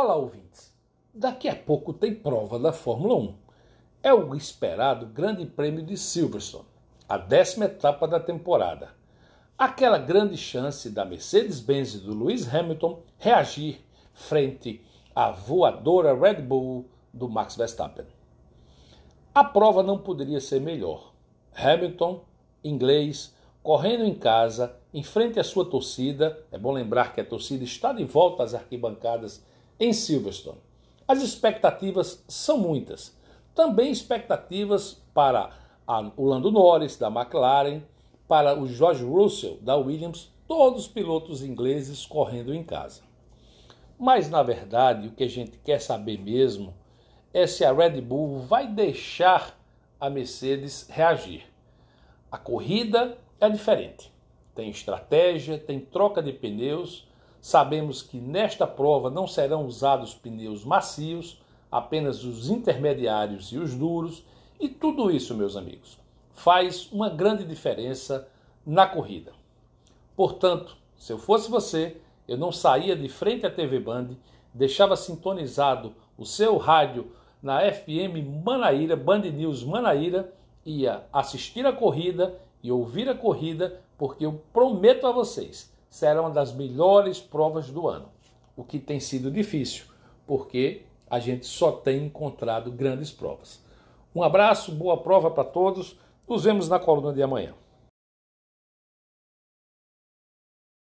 Olá, ouvintes. Daqui a pouco tem prova da Fórmula 1. É o esperado Grande Prêmio de Silverstone, a décima etapa da temporada. Aquela grande chance da Mercedes-Benz e do Lewis Hamilton reagir frente à voadora Red Bull do Max Verstappen. A prova não poderia ser melhor. Hamilton, inglês, correndo em casa, em frente à sua torcida. É bom lembrar que a torcida está de volta às arquibancadas em Silverstone. As expectativas são muitas. Também expectativas para a, o Lando Norris, da McLaren, para o George Russell, da Williams, todos os pilotos ingleses correndo em casa. Mas, na verdade, o que a gente quer saber mesmo é se a Red Bull vai deixar a Mercedes reagir. A corrida é diferente. Tem estratégia, tem troca de pneus. Sabemos que nesta prova não serão usados pneus macios, apenas os intermediários e os duros. E tudo isso, meus amigos, faz uma grande diferença na corrida. Portanto, se eu fosse você, eu não saía de frente à TV Band, deixava sintonizado o seu rádio na FM Manaíra, Band News Manaíra, ia assistir a corrida e ouvir a corrida, porque eu prometo a vocês, será uma das melhores provas do ano. O que tem sido difícil, porque a gente só tem encontrado grandes provas. Um abraço, boa prova para todos. Nos vemos na coluna de amanhã.